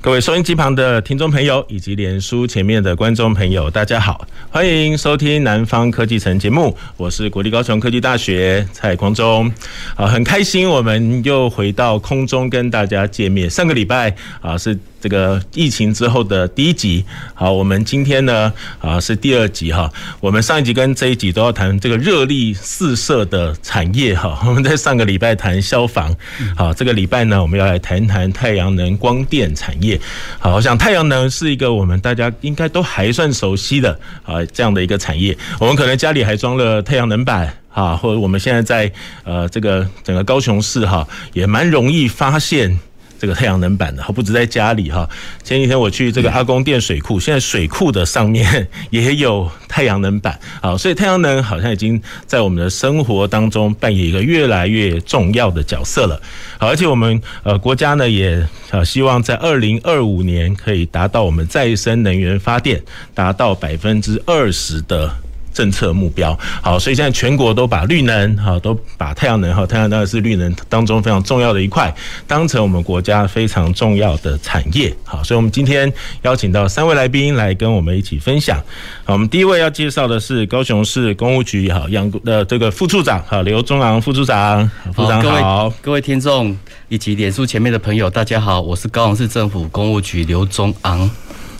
各位收音机旁的听众朋友，以及脸书前面的观众朋友，大家好，欢迎收听南方科技城节目，我是国立高雄科技大学蔡光忠，啊，很开心我们又回到空中跟大家见面。上个礼拜啊是。这个疫情之后的第一集，好，我们今天呢啊是第二集哈。我们上一集跟这一集都要谈这个热力四射的产业哈。我们在上个礼拜谈消防，好，这个礼拜呢我们要来谈谈太阳能光电产业。好，我想太阳能是一个我们大家应该都还算熟悉的啊这样的一个产业。我们可能家里还装了太阳能板啊，或者我们现在在呃这个整个高雄市哈也蛮容易发现。这个太阳能板的，不止在家里哈。前几天我去这个阿公店水库，现在水库的上面也有太阳能板啊，所以太阳能好像已经在我们的生活当中扮演一个越来越重要的角色了。好，而且我们呃国家呢也呃希望在二零二五年可以达到我们再生能源发电达到百分之二十的。政策目标好，所以现在全国都把绿能哈，都把太阳能哈，太阳能当然是绿能当中非常重要的一块，当成我们国家非常重要的产业好，所以我们今天邀请到三位来宾来跟我们一起分享。好，我们第一位要介绍的是高雄市公务局哈杨的这个副处长哈刘中昂副处长，副处长好，各位听众以及脸书前面的朋友，大家好，我是高雄市政府公务局刘宗昂。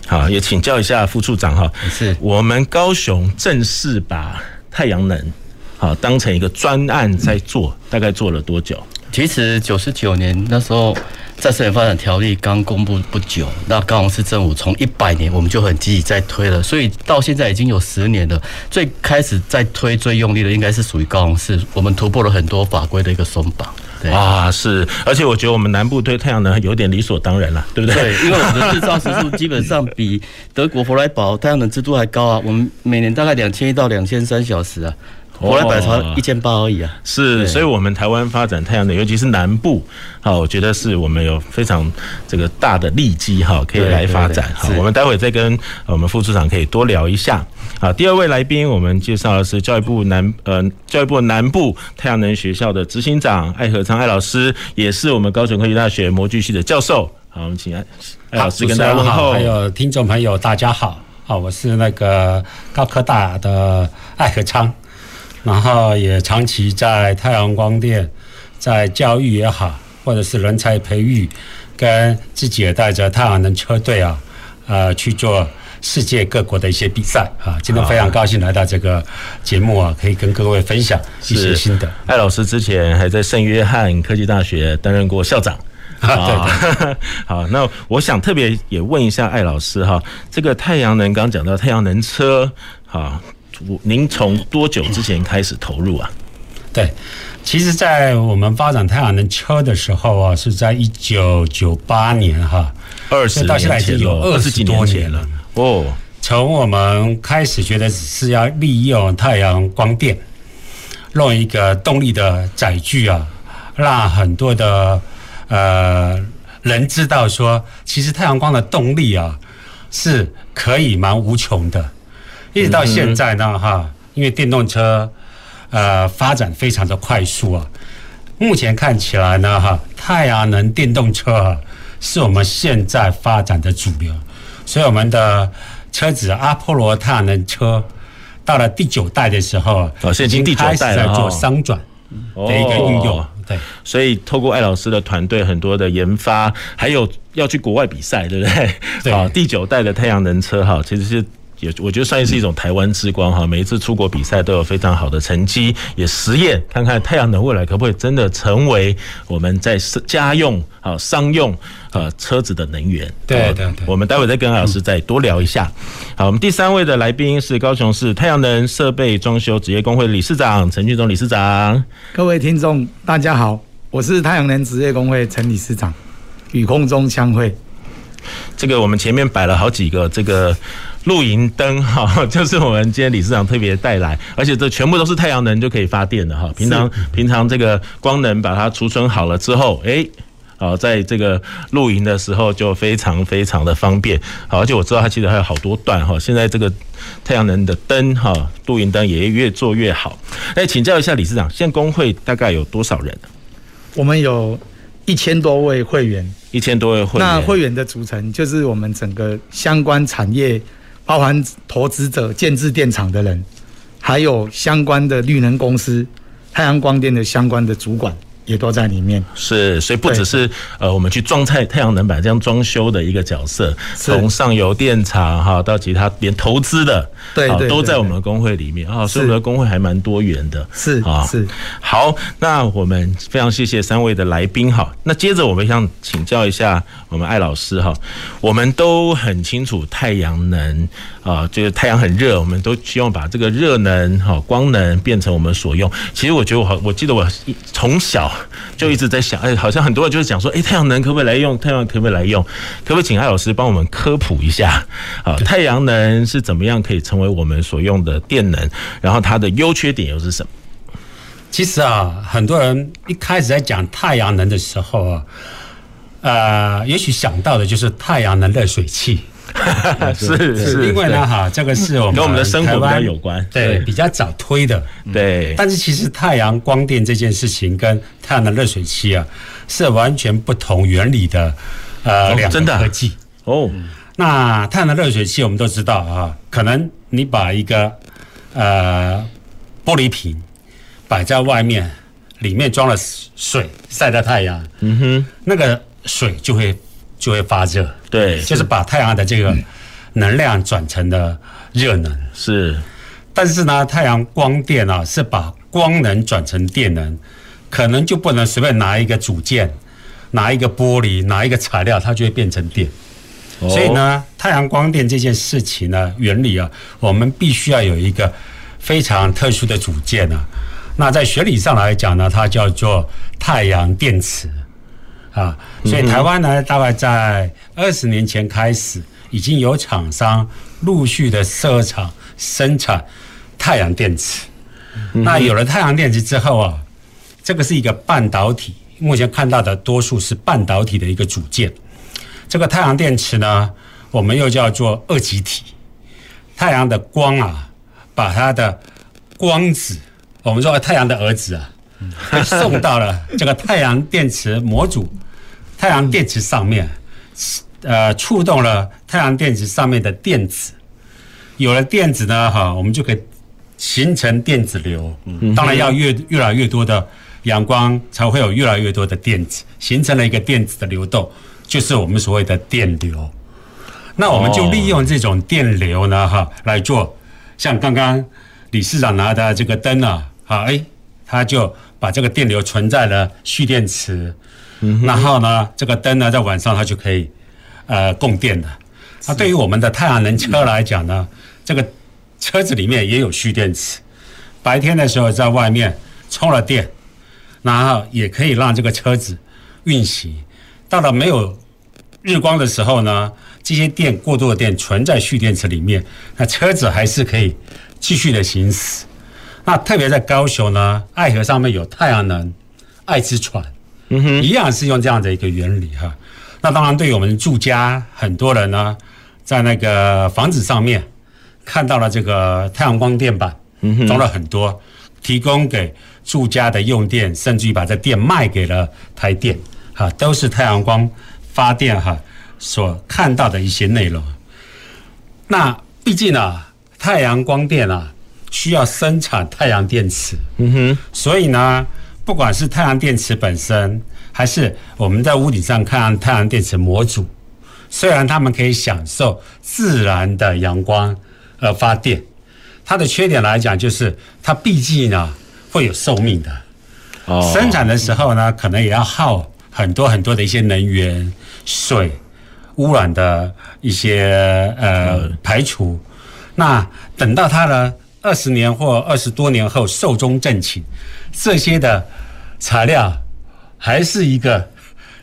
好，也请教一下副处长哈，是我们高雄正式把太阳能好当成一个专案在做，大概做了多久？其实九十九年那时候再生能源发展条例刚公布不久，那高雄市政府从一百年我们就很积极在推了，所以到现在已经有十年了。最开始在推最用力的应该是属于高雄市，我们突破了很多法规的一个松绑。啊，是，而且我觉得我们南部对太阳能有点理所当然了，对不对？对，因为我们的 制造时数基本上比德国弗莱堡太阳能制度还高啊，我们每年大概两千一到两千三小时啊，弗莱堡才一千八而已啊。是，所以我们台湾发展太阳能，尤其是南部，好，我觉得是我们有非常这个大的利基哈，可以来发展。好，我们待会再跟我们副处长可以多聊一下。好，第二位来宾，我们介绍的是教育部南呃教育部南部太阳能学校的执行长艾和昌艾老师，也是我们高雄科技大学模具系的教授。好，我们请艾艾老师跟大家问候。还有听众朋友，大家好，好，我是那个高科大的艾和昌，然后也长期在太阳光电，在教育也好，或者是人才培育，跟自己也带着太阳能车队啊，呃去做。世界各国的一些比赛啊，今天非常高兴来到这个节目啊，可以跟各位分享一些心得。艾老师之前还在圣约翰科技大学担任过校长 啊，对对。好，那我想特别也问一下艾老师哈，这个太阳能刚讲到太阳能车啊，您从多久之前开始投入啊？对，其实，在我们发展太阳能车的时候啊，是在一九九八年哈，二十到现在，已经有二十几年了。哦，从我们开始觉得只是要利用太阳光电，弄一个动力的载具啊，让很多的呃人知道说，其实太阳光的动力啊是可以蛮无穷的。一直到现在呢，哈，因为电动车呃发展非常的快速啊，目前看起来呢，哈，太阳能电动车啊是我们现在发展的主流。所以我们的车子阿波罗太阳能车到了第九代的时候，哦，现在已经第九代了，在做商转的一个应用。对，所以透过艾老师的团队很多的研发，还有要去国外比赛，对不对？对。好，第九代的太阳能车哈，其实是。也我觉得算是一种台湾之光哈，每一次出国比赛都有非常好的成绩，也实验看看太阳能未来可不可以真的成为我们在家用啊商用呃车子的能源。对对对，我们待会再跟老师再多聊一下。好，我们第三位的来宾是高雄市太阳能设备装修职业工会理事长陈俊忠理事长。各位听众大家好，我是太阳能职业工会陈理事长，与空中相会。这个我们前面摆了好几个这个露营灯哈，就是我们今天理事长特别带来，而且这全部都是太阳能就可以发电的哈。平常平常这个光能把它储存好了之后，哎。好，在这个露营的时候就非常非常的方便。好，而且我知道它其实还有好多段哈。现在这个太阳能的灯哈，露营灯也越做越好。哎，请教一下理事长，现在工会大概有多少人？我们有一千多位会员，一千多位会员。那会员的组成就是我们整个相关产业，包含投资者、建制电厂的人，还有相关的绿能公司、太阳光电的相关的主管。也都在里面，是，所以不只是呃，我们去装太太阳能板这样装修的一个角色，从上游电厂哈到其他连投资的，对，都在我们的工会里面啊，所以我们的工会还蛮多元的，是啊，是。好，那我们非常谢谢三位的来宾哈，那接着我们想请教一下我们艾老师哈，我们都很清楚太阳能啊，就是太阳很热，我们都希望把这个热能哈光能变成我们所用。其实我觉得我好，我记得我从小。就一直在想，哎，好像很多人就是讲说，哎，太阳能可不可以来用？太阳能可不可以来用？可不可以请艾老师帮我们科普一下？啊，太阳能是怎么样可以成为我们所用的电能？然后它的优缺点又是什么？其实啊，很多人一开始在讲太阳能的时候啊，呃，也许想到的就是太阳能热水器。是 是，因为呢，哈，这个是我们跟我们的生活比较有关，对，比较早推的，对。但是其实太阳光电这件事情跟太阳能热水器啊，是完全不同原理的，呃，两个科技哦。那太阳能热水器我们都知道啊，可能你把一个呃玻璃瓶摆在外面，里面装了水，晒到太阳，嗯哼，那个水就会。就会发热，对，就是把太阳的这个能量转成了热能，是。但是呢，太阳光电啊，是把光能转成电能，可能就不能随便拿一个组件，拿一个玻璃，拿一个材料，它就会变成电。所以呢，太阳光电这件事情呢，原理啊，我们必须要有一个非常特殊的组件啊。那在学理上来讲呢，它叫做太阳电池。啊，所以台湾呢，大概在二十年前开始，已经有厂商陆续的设厂生产太阳电池。那有了太阳电池之后啊，这个是一个半导体，目前看到的多数是半导体的一个组件。这个太阳电池呢，我们又叫做二极体。太阳的光啊，把它的光子，我们说太阳的儿子啊。被送到了这个太阳电池模组，太阳电池上面，呃，触动了太阳电池上面的电子，有了电子呢，哈，我们就可以形成电子流。当然要越越来越多的阳光，才会有越来越多的电子，形成了一个电子的流动，就是我们所谓的电流。那我们就利用这种电流呢，哈，来做像刚刚理事长拿的这个灯啊，好，哎，他就。把这个电流存在了蓄电池，然后呢，这个灯呢在晚上它就可以呃供电的。那对于我们的太阳能车来讲呢，这个车子里面也有蓄电池，白天的时候在外面充了电，然后也可以让这个车子运行。到了没有日光的时候呢，这些电过多的电存在蓄电池里面，那车子还是可以继续的行驶。那特别在高雄呢，爱河上面有太阳能爱之船，嗯哼，一样是用这样的一个原理哈。那当然，对于我们住家很多人呢，在那个房子上面看到了这个太阳光电板，装了很多，提供给住家的用电，甚至于把这电卖给了台电，哈，都是太阳光发电哈所看到的一些内容。那毕竟啊，太阳光电啊。需要生产太阳电池，嗯哼，所以呢，不管是太阳电池本身，还是我们在屋顶上看太阳电池模组，虽然他们可以享受自然的阳光而发电，它的缺点来讲就是它毕竟呢会有寿命的，哦，生产的时候呢可能也要耗很多很多的一些能源、水、污染的一些呃排除，那等到它呢。二十年或二十多年后寿终正寝，这些的材料还是一个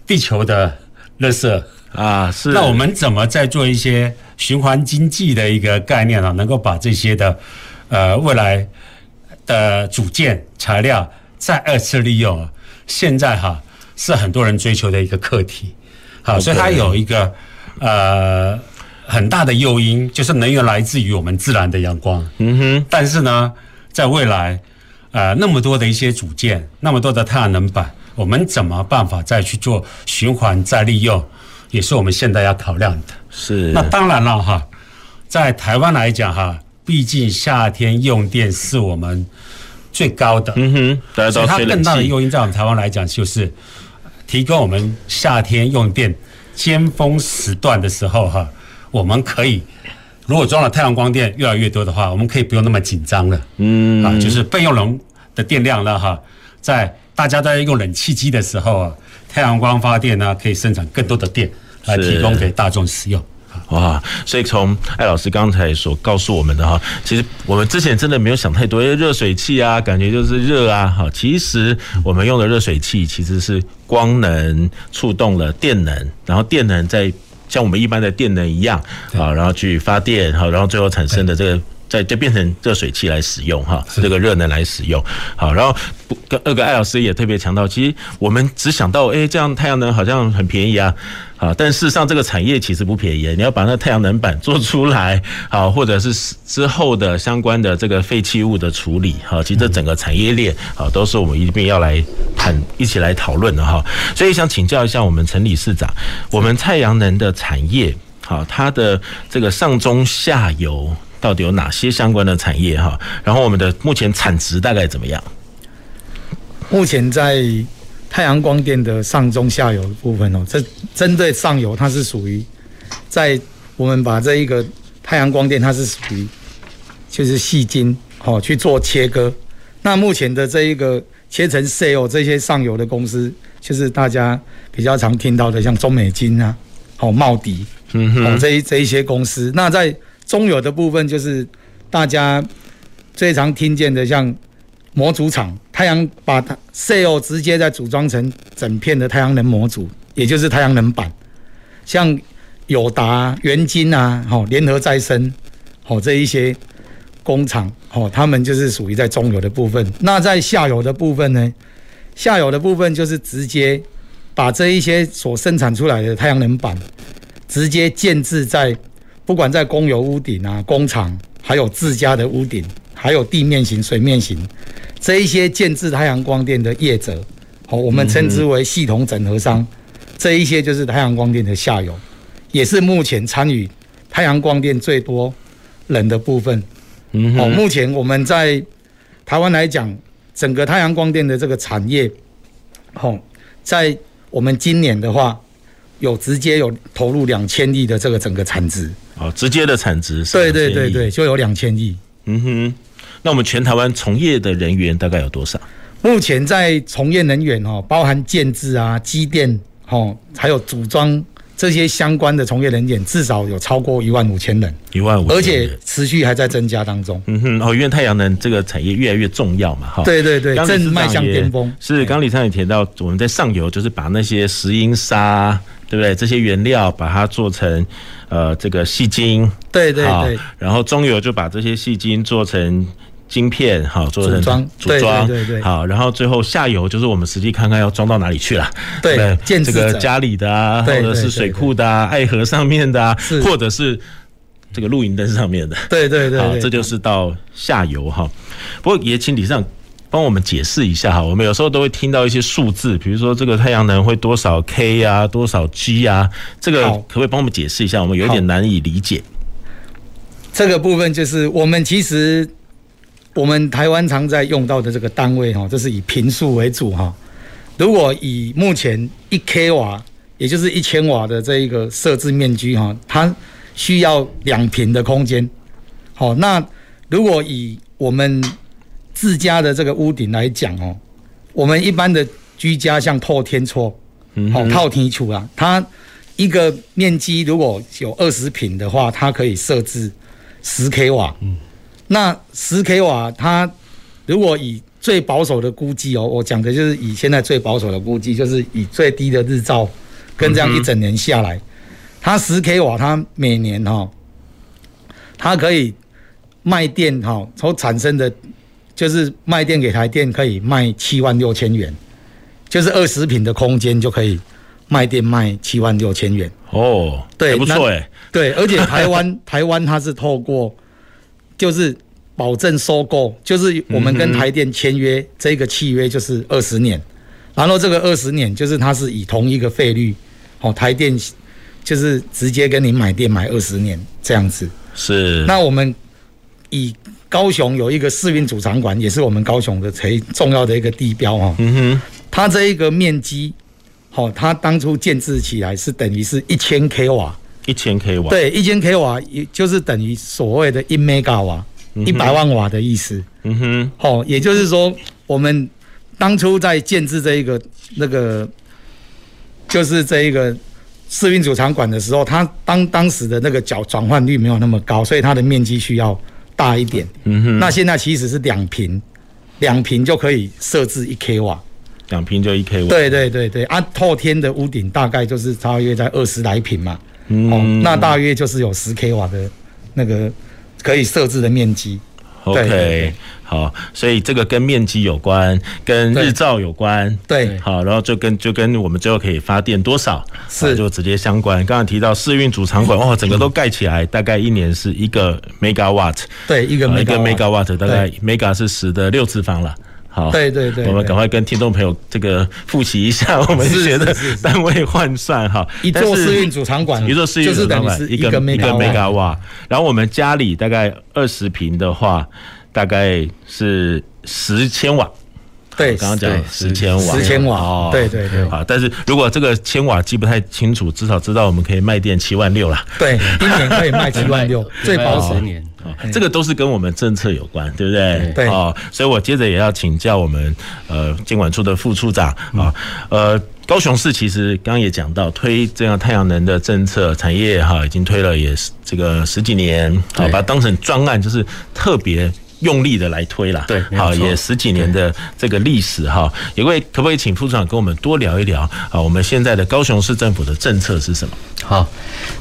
地球的垃圾，啊，是。那我们怎么再做一些循环经济的一个概念啊，能够把这些的呃未来的组件材料再二次利用。啊？现在哈是很多人追求的一个课题，好，所以它有一个呃很大的诱因，就是能源来自于我们自然的阳光。嗯哼。但是呢，在未来呃那么多的一些组件，那么多的太阳能板，我们怎么办法再去做循环再利用，也是我们现在要考量的。是。那当然了哈，在台湾来讲哈，毕竟夏天用电是我们。最高的，嗯哼，所以它更大的诱因在我们台湾来讲，就是提供我们夏天用电尖峰时段的时候，哈，我们可以如果装了太阳光电越来越多的话，我们可以不用那么紧张了，嗯，啊，就是备用能的电量了，哈，在大家都在用冷气机的时候啊，太阳光发电呢，可以生产更多的电来提供给大众使用。哇，所以从艾老师刚才所告诉我们的哈，其实我们之前真的没有想太多，因为热水器啊，感觉就是热啊，哈，其实我们用的热水器其实是光能触动了电能，然后电能在像我们一般的电能一样啊，然后去发电，好，然后最后产生的这个。再就变成热水器来使用哈，这个热能来使用。好，然后跟二个艾老师也特别强调，其实我们只想到哎，这样太阳能好像很便宜啊，好，但事实上这个产业其实不便宜，你要把那太阳能板做出来，好，或者是之后的相关的这个废弃物的处理，好，其实这整个产业链好都是我们一定要来谈一起来讨论的哈，所以想请教一下我们陈理事长，我们太阳能的产业好，它的这个上中下游。到底有哪些相关的产业哈？然后我们的目前产值大概怎么样？目前在太阳光电的上中下游的部分哦，这针对上游，它是属于在我们把这一个太阳光电，它是属于就是细晶哦去做切割。那目前的这一个切成 cell 这些上游的公司，就是大家比较常听到的，像中美金啊、哦茂迪，嗯哼，哦这一这一些公司。那在中游的部分就是大家最常听见的，像模组厂，太阳把它 cell 直接再组装成整片的太阳能模组，也就是太阳能板。像友达、元晶啊，好联合再生，好这一些工厂，好他们就是属于在中游的部分。那在下游的部分呢？下游的部分就是直接把这一些所生产出来的太阳能板，直接建置在。不管在公有屋顶啊、工厂，还有自家的屋顶，还有地面型、水面型，这一些建制太阳光电的业者，好，我们称之为系统整合商，这一些就是太阳光电的下游，也是目前参与太阳光电最多人的部分。嗯，好，目前我们在台湾来讲，整个太阳光电的这个产业，好，在我们今年的话，有直接有投入两千亿的这个整个产值。哦，直接的产值是对对对对，就有两千亿。嗯哼，那我们全台湾从业的人员大概有多少？目前在从业人员哦，包含建制啊、机电哦，还有组装这些相关的从业人员，至少有超过一万五千人。一万五，而且持续还在增加当中。嗯哼，哦，因为太阳能这个产业越来越重要嘛，哈。对对对，正迈向巅峰。是，刚理事长也提到，我们在上游就是把那些石英砂。对不对？这些原料把它做成，呃，这个细晶。对对对。然后中游就把这些细晶做成晶片，好，做成组装。组装。对对对。好，然后最后下游就是我们实际看看要装到哪里去了。对。这个家里的啊，或者是水库的啊，爱河上面的啊，或者是这个露营灯上面的。对对对。好，这就是到下游哈。不过也请理事长。帮我们解释一下哈，我们有时候都会听到一些数字，比如说这个太阳能会多少 K 啊，多少 G 啊，这个可不可以帮我们解释一下？我们有点难以理解。这个部分就是我们其实我们台湾常在用到的这个单位哈，这是以坪数为主哈。如果以目前一 k 瓦，也就是一千瓦的这一个设置面积哈，它需要两平的空间。好，那如果以我们自家的这个屋顶来讲哦，我们一般的居家像透天厝，好套天厝啊，它一个面积如果有二十平的话，它可以设置十 k 瓦。嗯，那十 k 瓦，它如果以最保守的估计哦，我讲的就是以现在最保守的估计，就是以最低的日照跟这样一整年下来，它十 k 瓦，它每年哈，它可以卖电哈，所产生的就是卖电给台电可以卖七万六千元，就是二十平的空间就可以卖电卖七万六千元。哦，对，不错哎，对，而且台湾 台湾它是透过就是保证收购，就是我们跟台电签约这个契约就是二十年，然后这个二十年就是它是以同一个费率，哦，台电就是直接跟你买电买二十年这样子。是。那我们以高雄有一个市运主场馆，也是我们高雄的最重要的一个地标哈。嗯哼。它这一个面积。好，它当初建置起来是等于是一千 k 瓦，一千 k 瓦，对，一千 k 瓦，也就是等于所谓的一 mega 瓦，一百万瓦的意思。嗯哼，哦，也就是说，我们当初在建制这一个那个，就是这一个世运主场馆的时候，它当当时的那个角转换率没有那么高，所以它的面积需要大一点。嗯哼，那现在其实是两平，两平就可以设置一 k 瓦。两平就一 k 瓦，对对对对，啊，透天的屋顶大概就是大约在二十来平嘛，嗯、哦，那大约就是有十 k 瓦的那个可以设置的面积。OK，好，所以这个跟面积有关，跟日照有关，对，好，然后就跟就跟我们最后可以发电多少是。就直接相关。刚刚提到试运主场馆，哇，整个都盖起来，大概一年是一个 megawatt，对，一个一个 megawatt，大概 mega 是十的六次方了。好，对对对，我们赶快跟听众朋友这个复习一下我们学的单位换算哈。一座试运主场馆，一座试运主场馆，一个一个 mega 瓦。然后我们家里大概二十平的话，大概是十千瓦。对，刚刚讲十千瓦，十千瓦哦。对对对，好，但是如果这个千瓦记不太清楚，至少知道我们可以卖电七万六了。对，一年可以卖七万六，最保十年。这个都是跟我们政策有关，对不对？对。哦，所以我接着也要请教我们呃监管处的副处长啊，呃，高雄市其实刚刚也讲到推这样太阳能的政策，产业哈已经推了也是这个十几年，好，把它当成专案，就是特别用力的来推了。对，好，也十几年的这个历史哈，也位可不可以请副处长跟我们多聊一聊啊？我们现在的高雄市政府的政策是什么？好，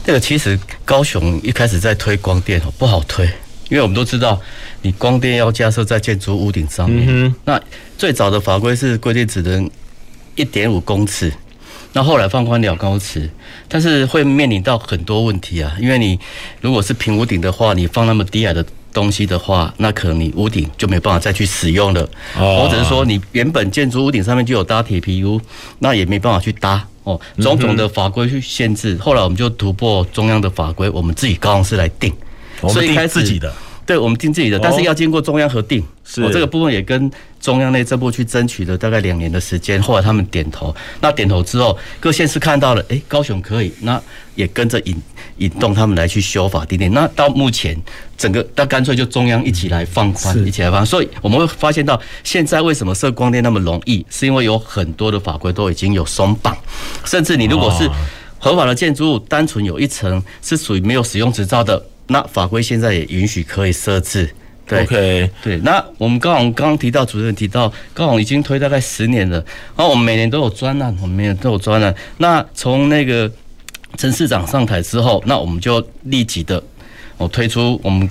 这个其实高雄一开始在推光电哦，不好推。因为我们都知道，你光电要架设在建筑屋顶上面。那最早的法规是规定只能一点五公尺，那后来放宽了高尺，但是会面临到很多问题啊。因为你如果是平屋顶的话，你放那么低矮的东西的话，那可能你屋顶就没办法再去使用了。哦或者是说你原本建筑屋顶上面就有搭铁皮屋，那也没办法去搭哦。种种的法规去限制，后来我们就突破中央的法规，我们自己高雄市来定。所以开自己的，对，我们定自己的，但是要经过中央核定。是，我这个部分也跟中央内政部去争取了大概两年的时间，后来他们点头。那点头之后，各县市看到了，哎，高雄可以，那也跟着引引动他们来去修法定定。那到目前，整个那干脆就中央一起来放宽，一起来放。所以我们会发现到，现在为什么设光电那么容易，是因为有很多的法规都已经有松绑，甚至你如果是合法的建筑物，单纯有一层是属于没有使用执照的。那法规现在也允许可以设置，对，OK，对。那我们高雄刚刚提到，主任提到高雄已经推大概十年了，然后我们每年都有专案，我们每年都有专案。那从那个陈市长上台之后，那我们就立即的，我推出我们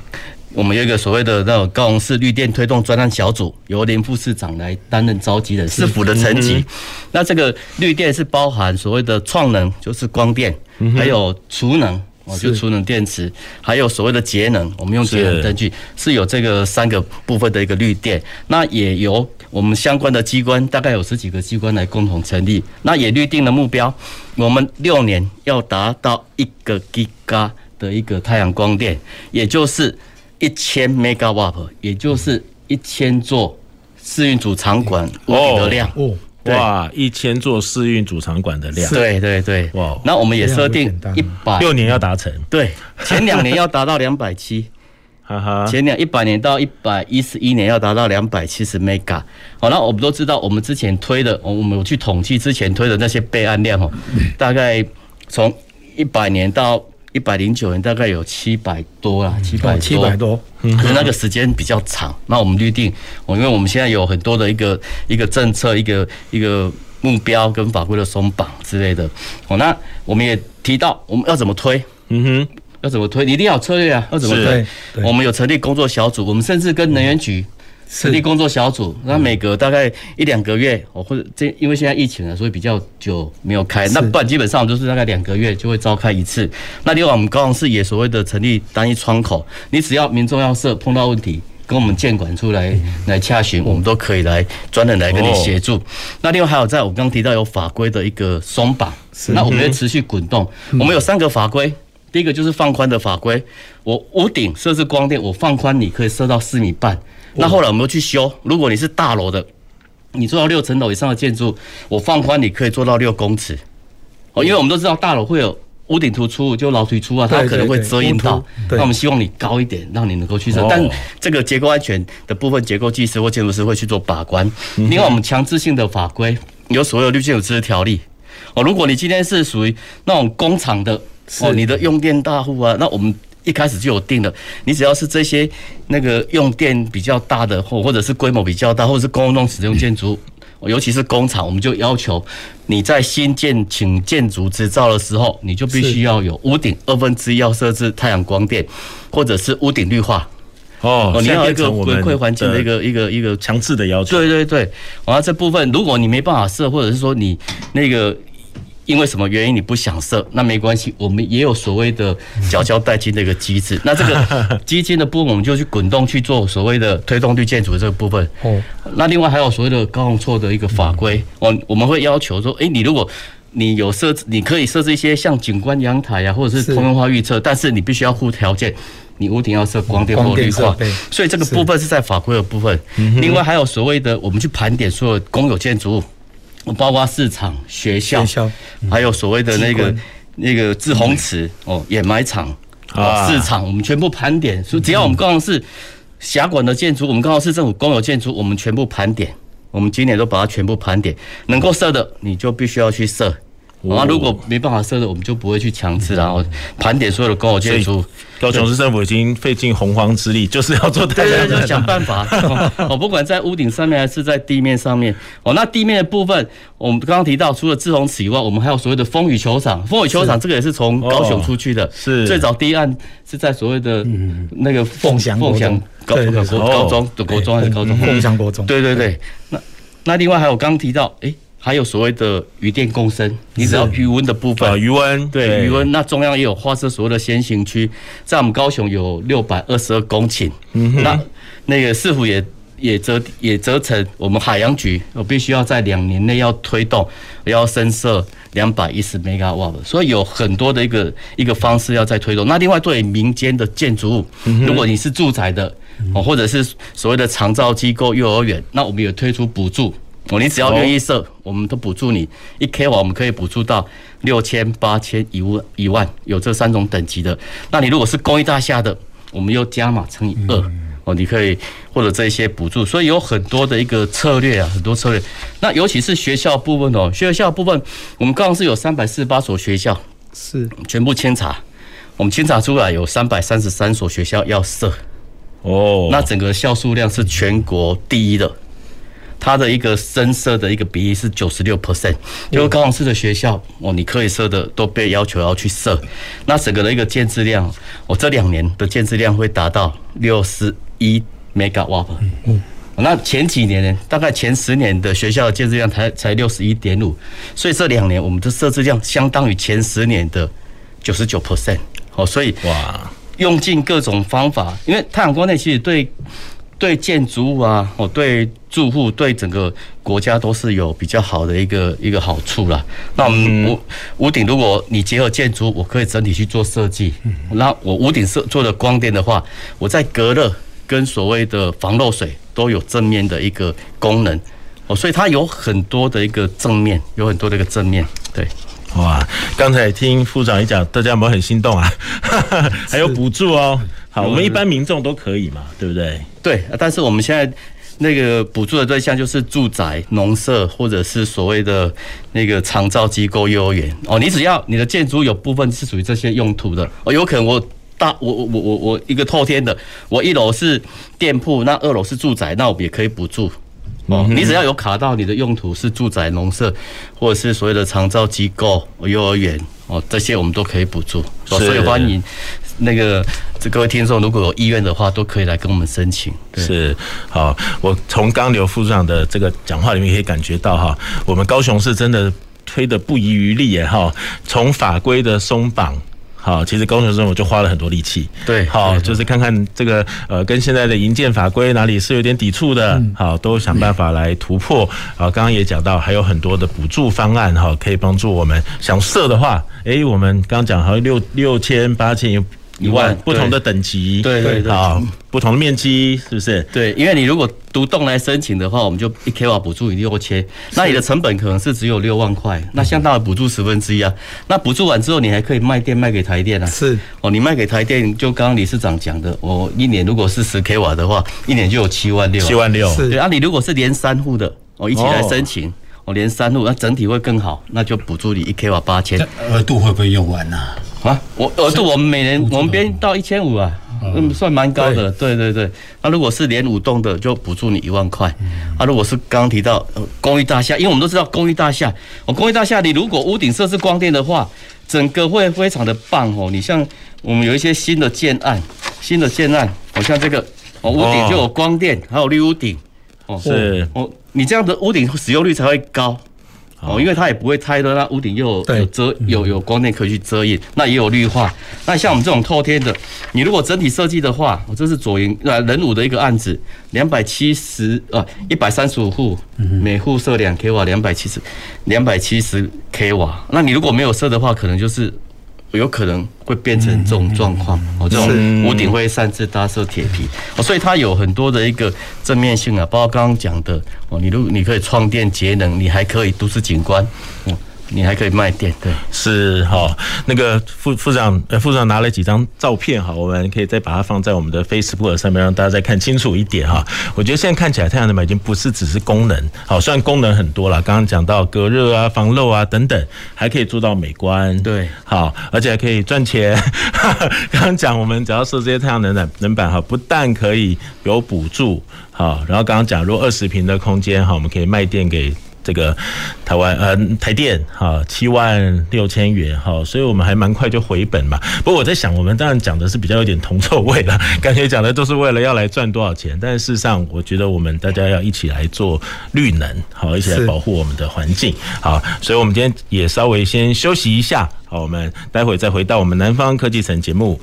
我们有一个所谓的那种高雄市绿电推动专案小组，由林副市长来担任召集人，市府的层级。那这个绿电是包含所谓的创能，就是光电，还有储能。哦，就储能电池，还有所谓的节能，我们用节能灯具是有这个三个部分的一个绿电，那也由我们相关的机关，大概有十几个机关来共同成立，那也预定了目标，我们六年要达到一个 Giga 的一个太阳光电，也就是一千 Megawatt，也就是一千座试运组场馆屋顶的量。哦。哇，一千座试运主场馆的量，对对对，哇，那我们也设定一百。六年要达成，对，前两年要达到两百七，哈哈，前两一百年到一百一十一年要达到两百七十 mega，好，那我们都知道，我们之前推的，我们有去统计之前推的那些备案量哦，大概从一百年到。一百零九年大概有七百多啦，七百七百多，可是那个时间比较长。那我们预定，我因为我们现在有很多的一个一个政策，一个一个目标跟法规的松绑之类的。哦，那我们也提到我们要怎么推，嗯哼，要怎么推，你一定要有策略啊，要怎么推？对我们有成立工作小组，我们甚至跟能源局。成立工作小组，那每隔大概一两个月，哦，或者这因为现在疫情了，所以比较久没有开。那不然基本上就是大概两个月就会召开一次。那另外我们高雄市也所谓的成立单一窗口，你只要民众要设碰到问题，跟我们建管处来来洽询，我们都可以来专人来跟你协助。那另外还有在我刚刚提到有法规的一个松绑，那我们会持续滚动。我们有三个法规，第一个就是放宽的法规，我屋顶设置光电，我放宽你可以设到四米半。那后来我们又去修，如果你是大楼的，你做到六层楼以上的建筑，我放宽你可以做到六公尺。哦，因为我们都知道大楼会有屋顶突出，就楼突出啊，它可能会遮阴到。那我们希望你高一点，让你能够去设。但这个结构安全的部分，结构技师或建筑师会去做把关。另外，我们强制性的法规有所谓的绿建筑自治条例。哦，如果你今天是属于那种工厂的，哦，你的用电大户啊，那我们。一开始就有定了，你只要是这些那个用电比较大的，或或者是规模比较大，或者是公共使用建筑，尤其是工厂，我们就要求你在新建请建筑执照的时候，你就必须要有屋顶二分之一要设置太阳光电，或者是屋顶绿化。哦，你要一个回馈环境的一个一个一个强制的要求。对对对，完了这部分，如果你没办法设，或者是说你那个。因为什么原因你不想设？那没关系，我们也有所谓的缴交代金的一个机制。那这个 基金的部分，我们就去滚动去做所谓的推动绿建筑的这个部分。哦，那另外还有所谓的高容错的一个法规，我我们会要求说，哎，你如果你有设置，你可以设置一些像景观阳台啊，或者是通用化预测，但是你必须要附条件，你屋顶要设光电或绿化。所以这个部分是在法规的部分。另外还有所谓的，我们去盘点所有公有建筑物。包括市场、学校，还有所谓的那个那个滞洪池哦，掩埋场啊，市场，我们全部盘点。所以只要我们高雄市辖管的建筑，我们高雄市政府公有建筑，我们全部盘点。我们今年都把它全部盘点，能够设的你就必须要去设。啊，如果没办法设的，我们就不会去强制，然后盘点所有的公有建筑。高雄市政府已经费尽洪荒之力，就是要做太阳能，就想办法。哦，不管在屋顶上面还是在地面上面。哦，那地面的部分，我们刚刚提到，除了滞洪池以外，我们还有所谓的风雨球场。风雨球场这个也是从高雄出去的，是最早第一案是在所谓的那个凤翔凤翔高高中的国中还是高中？凤翔国中。对对对，那那另外还有刚刚提到，诶。还有所谓的渔电共生，你只要鱼温的部分，鱼温对鱼温，那中央也有划设所谓的先行区，在我们高雄有六百二十二公顷，那那个市府也也折也折成我们海洋局，我必须要在两年内要推动，要增设两百一十 megawatt，所以有很多的一个一个方式要再推动。那另外对民间的建筑物，如果你是住宅的哦，或者是所谓的长照机构、幼儿园，那我们有推出补助。哦，你只要愿意设，我们都补助你一 k 瓦，我们可以补助到六千、八千、一万、一万，有这三种等级的。那你如果是公益大厦的，我们又加码乘以二哦，你可以获得这些补助。所以有很多的一个策略啊，很多策略。那尤其是学校部分哦，学校部分，我们刚刚是有三百四十八所学校，是全部清查，我们清查出来有三百三十三所学校要设哦，那整个校数量是全国第一的。它的一个深色的一个比例是九十六 percent，就是高雄市的学校哦，你可以设的都被要求要去设。那整个的一个建制量，我这两年的建制量会达到六十一 megawatt。嗯，那前几年呢，大概前十年的学校的建置量才才六十一点五，所以这两年我们的设置量相当于前十年的九十九 percent。哦，所以哇，用尽各种方法，因为太阳光电其实对。对建筑物啊，哦，对住户，对整个国家都是有比较好的一个一个好处啦。那我们屋屋顶，如果你结合建筑，我可以整体去做设计。那我屋顶设做的光电的话，我在隔热跟所谓的防漏水都有正面的一个功能哦，所以它有很多的一个正面，有很多的一个正面。对，哇，刚才听副长一讲，大家有没有很心动啊？还有补助哦。好，我们一般民众都可以嘛，对不对？对，但是我们现在那个补助的对象就是住宅、农舍或者是所谓的那个长照机构、幼儿园哦。你只要你的建筑有部分是属于这些用途的哦，有可能我大我我我我我一个透天的，我一楼是店铺，那二楼是住宅，那我们也可以补助哦，你只要有卡到你的用途是住宅、农舍，或者是所谓的长照机构、幼儿园哦，这些我们都可以补助，所以欢迎那个这各位听众如果有意愿的话，都可以来跟我们申请。是好，我从刚刘副处长的这个讲话里面可以感觉到哈，我们高雄市真的推得不遗余力也哈，从法规的松绑。好，其实高雄市政府就花了很多力气，对，好，就是看看这个呃，跟现在的营建法规哪里是有点抵触的，好，都想办法来突破。啊，刚刚也讲到，还有很多的补助方案，哈，可以帮助我们想设的话，诶，我们刚刚讲好像六六千八千。一万不同的等级，对对对，好，不同的面积是不是？对，因为你如果独栋来申请的话，我们就一 k 瓦补助你六千，那你的成本可能是只有六万块，那相当于补助十分之一啊。那补助完之后，你还可以卖电卖给台电啊。是哦，你卖给台电，就刚刚理事长讲的，我一年如果是十 k 瓦的话，一年就有七万六。七万六，对啊，你如果是连三户的，哦，一起来申请，哦，连三户，那整体会更好，那就补助你一 k 瓦八千。额度会不会用完呢？啊，我额度我们每年我们编到一千五啊，嗯，算蛮高的，对对对。那如果是连五栋的，就补助你一万块。啊，如果是刚刚提到公寓大厦，因为我们都知道公寓大厦，哦，公寓大厦你如果屋顶设置光电的话，整个会非常的棒哦。你像我们有一些新的建案，新的建案，好像这个哦，屋顶就有光电，还有绿屋顶，哦，是哦，你这样的屋顶使用率才会高。哦，因为它也不会太热，那屋顶又有有遮有有光电可以去遮荫，那也有绿化。那像我们这种透天的，你如果整体设计的话，我这是左营呃仁武的一个案子，两百七十呃一百三十五户，每户设两 k 瓦，两百七十两百七十 k 瓦。那你如果没有设的话，可能就是。有可能会变成这种状况。哦，这种屋顶会擅自搭设铁皮。哦，所以它有很多的一个正面性啊，包括刚刚讲的哦，你如你可以创电节能，你还可以都市景观，嗯。你还可以卖电，对，是哈。那个副副长，呃，副长拿了几张照片哈，我们可以再把它放在我们的 Facebook 上面，让大家再看清楚一点哈。我觉得现在看起来太阳能板已经不是只是功能，好，虽然功能很多了，刚刚讲到隔热啊、防漏啊等等，还可以做到美观，对，好，而且还可以赚钱。刚刚讲我们只要设这些太阳能板能板哈，不但可以有补助，好，然后刚刚讲如果二十平的空间哈，我们可以卖电给。这个台湾呃台电哈七万六千元哈，所以我们还蛮快就回本嘛。不过我在想，我们当然讲的是比较有点铜臭味的，感觉讲的都是为了要来赚多少钱。但事实上，我觉得我们大家要一起来做绿能，好，一起来保护我们的环境。好，所以我们今天也稍微先休息一下，好，我们待会再回到我们南方科技城节目。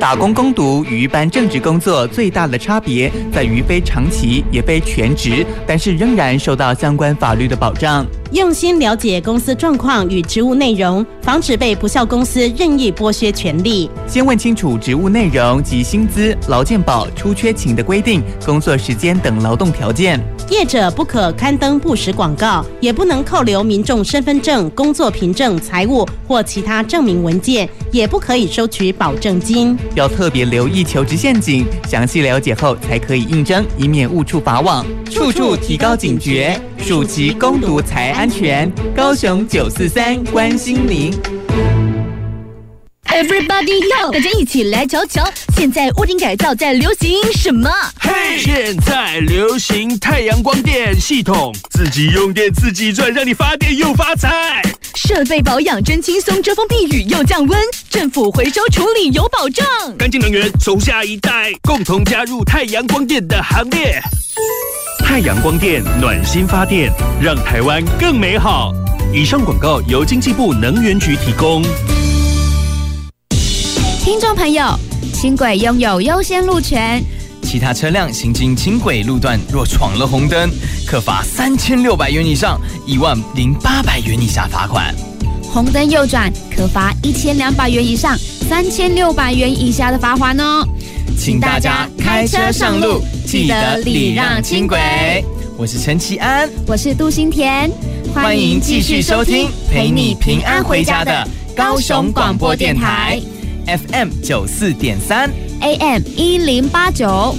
打工攻读与一般正职工作最大的差别在于非长期也非全职，但是仍然受到相关法律的保障。用心了解公司状况与职务内容，防止被不肖公司任意剥削权利。先问清楚职务内容及薪资、劳健保、出缺勤的规定、工作时间等劳动条件。业者不可刊登不实广告，也不能扣留民众身份证、工作凭证、财务或其他证明文件，也不可以收取保证金。要特别留意求职陷阱，详细了解后才可以应征，以免误触法网。处处提高警觉，暑期攻读才安全。高雄九四三关心您。Everybody yo，大家一起来瞧瞧，现在屋顶改造在流行什么？嘿，hey, 现在流行太阳光电系统，自己用电自己赚，让你发电又发财。设备保养真轻松，遮风避雨又降温，政府回收处理有保障。干净能源从下一代，共同加入太阳光电的行列。太阳光电暖心发电，让台湾更美好。以上广告由经济部能源局提供。听众朋友，轻轨拥有优先路权，其他车辆行经轻轨路段若闯了红灯，可罚三千六百元以上一万零八百元以下罚款；红灯右转可罚一千两百元以上三千六百元以下的罚款哦。请大家开车上路，记得礼让轻轨。我是陈其安，我是杜新田，欢迎继续收听陪你平安回家的高雄广播电台，FM 九四点三，AM 一零八九。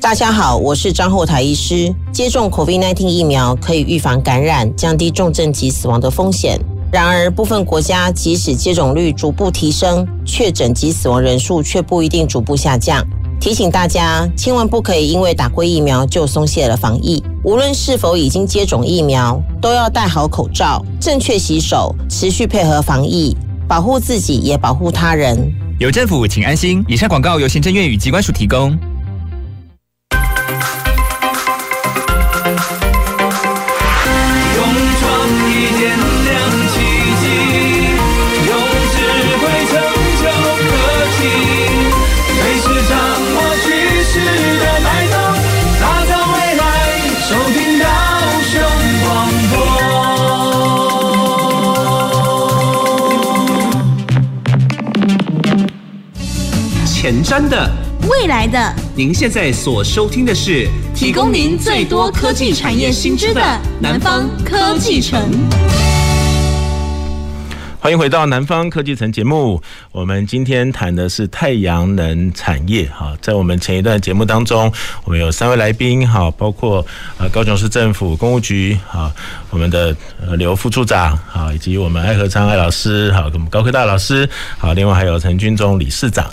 大家好，我是张后台医师。接种 COVID-19 疫苗可以预防感染，降低重症及死亡的风险。然而，部分国家即使接种率逐步提升，确诊及死亡人数却不一定逐步下降。提醒大家，千万不可以因为打过疫苗就松懈了防疫。无论是否已经接种疫苗，都要戴好口罩，正确洗手，持续配合防疫，保护自己也保护他人。有政府，请安心。以上广告由行政院与机关署提供。前瞻的，未来的，您现在所收听的是提供您最多科技产业新知的南方科技城。欢迎回到南方科技城节目。我们今天谈的是太阳能产业。哈，在我们前一段节目当中，我们有三位来宾，哈，包括呃高雄市政府公务局，哈，我们的呃刘副处长，哈，以及我们艾和昌艾老师，哈，跟我们高科大老师，好，另外还有陈军忠理事长。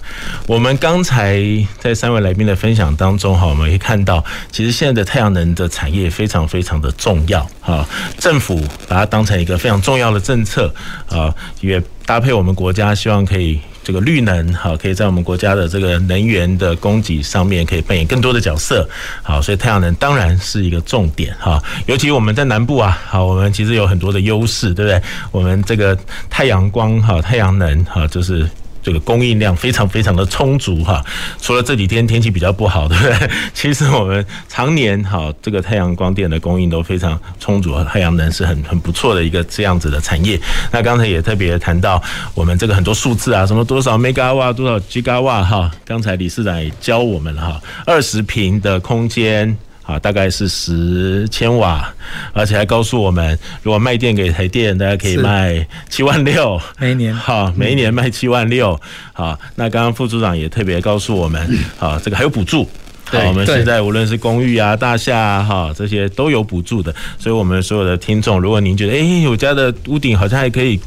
我们刚才在三位来宾的分享当中，哈，我们可以看到，其实现在的太阳能的产业非常非常的重要，哈，政府把它当成一个非常重要的政策，啊。也搭配我们国家，希望可以这个绿能哈，可以在我们国家的这个能源的供给上面可以扮演更多的角色。好，所以太阳能当然是一个重点哈。尤其我们在南部啊，好，我们其实有很多的优势，对不对？我们这个太阳光哈，太阳能哈，就是。这个供应量非常非常的充足哈，除了这几天天气比较不好，对不对？其实我们常年哈，这个太阳光电的供应都非常充足，太阳能是很很不错的一个这样子的产业。那刚才也特别谈到我们这个很多数字啊，什么多少 mega 瓦多少 giga 瓦哈，刚才理事长也教我们了哈，二十坪的空间。啊，大概是十千瓦，而且还告诉我们，如果卖电给台电，大家可以卖七万六，每一年。好，每一年卖七万六。好，那刚刚副组长也特别告诉我们，好，这个还有补助。好，我们现在无论是公寓啊、大厦啊，哈，这些都有补助的。所以，我们所有的听众，如果您觉得，哎，我家的屋顶好像还可以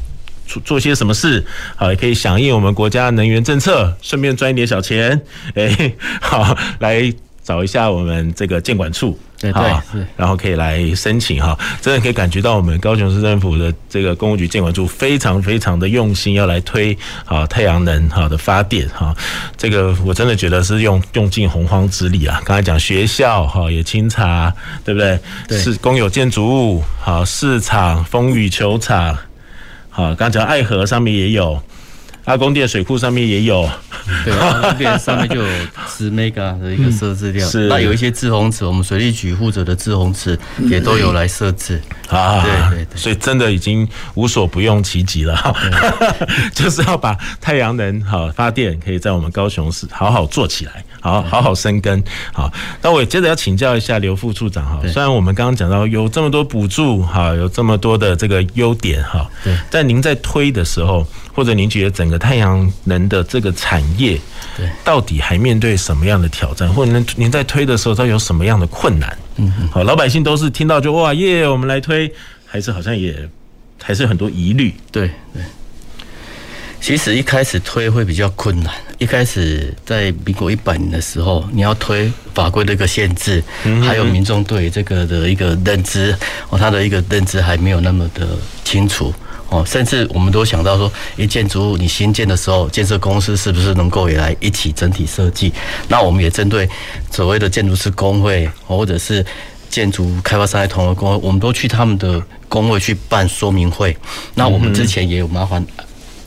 做做些什么事，好，也可以响应我们国家能源政策，顺便赚一点小钱，哎，好，来。找一下我们这个建管处，对对，然后可以来申请哈，真的可以感觉到我们高雄市政府的这个公务局建管处非常非常的用心，要来推好太阳能好的发电哈，这个我真的觉得是用用尽洪荒之力啊！刚才讲学校哈也清查，对不对？对，是公有建筑物好，市场风雨球场好，刚才讲爱河上面也有。阿公店水库上面也有，对，阿公店上面就有十 mega 的一个设置量，是，那有一些滞洪池，我们水利局负责的滞洪池也都有来设置啊，对对对，所以真的已经无所不用其极了，就是要把太阳能好发电可以在我们高雄市好好做起来，好好好生根，好，那我接着要请教一下刘副处长哈，虽然我们刚刚讲到有这么多补助哈，有这么多的这个优点哈，对，但您在推的时候，或者您觉得整个太阳能的这个产业，对，到底还面对什么样的挑战？或者您您在推的时候，它有什么样的困难？嗯，好，老百姓都是听到就哇耶，我们来推，还是好像也还是很多疑虑。对对，其实一开始推会比较困难。一开始在民国一百年的时候，你要推法规的一个限制，还有民众对这个的一个认知哦，他的一个认知还没有那么的清楚。哦，甚至我们都想到说，一建筑物你新建的时候，建设公司是不是能够也来一起整体设计？那我们也针对所谓的建筑师工会，或者是建筑开发商的同的工会，我们都去他们的工会去办说明会。那我们之前也有麻烦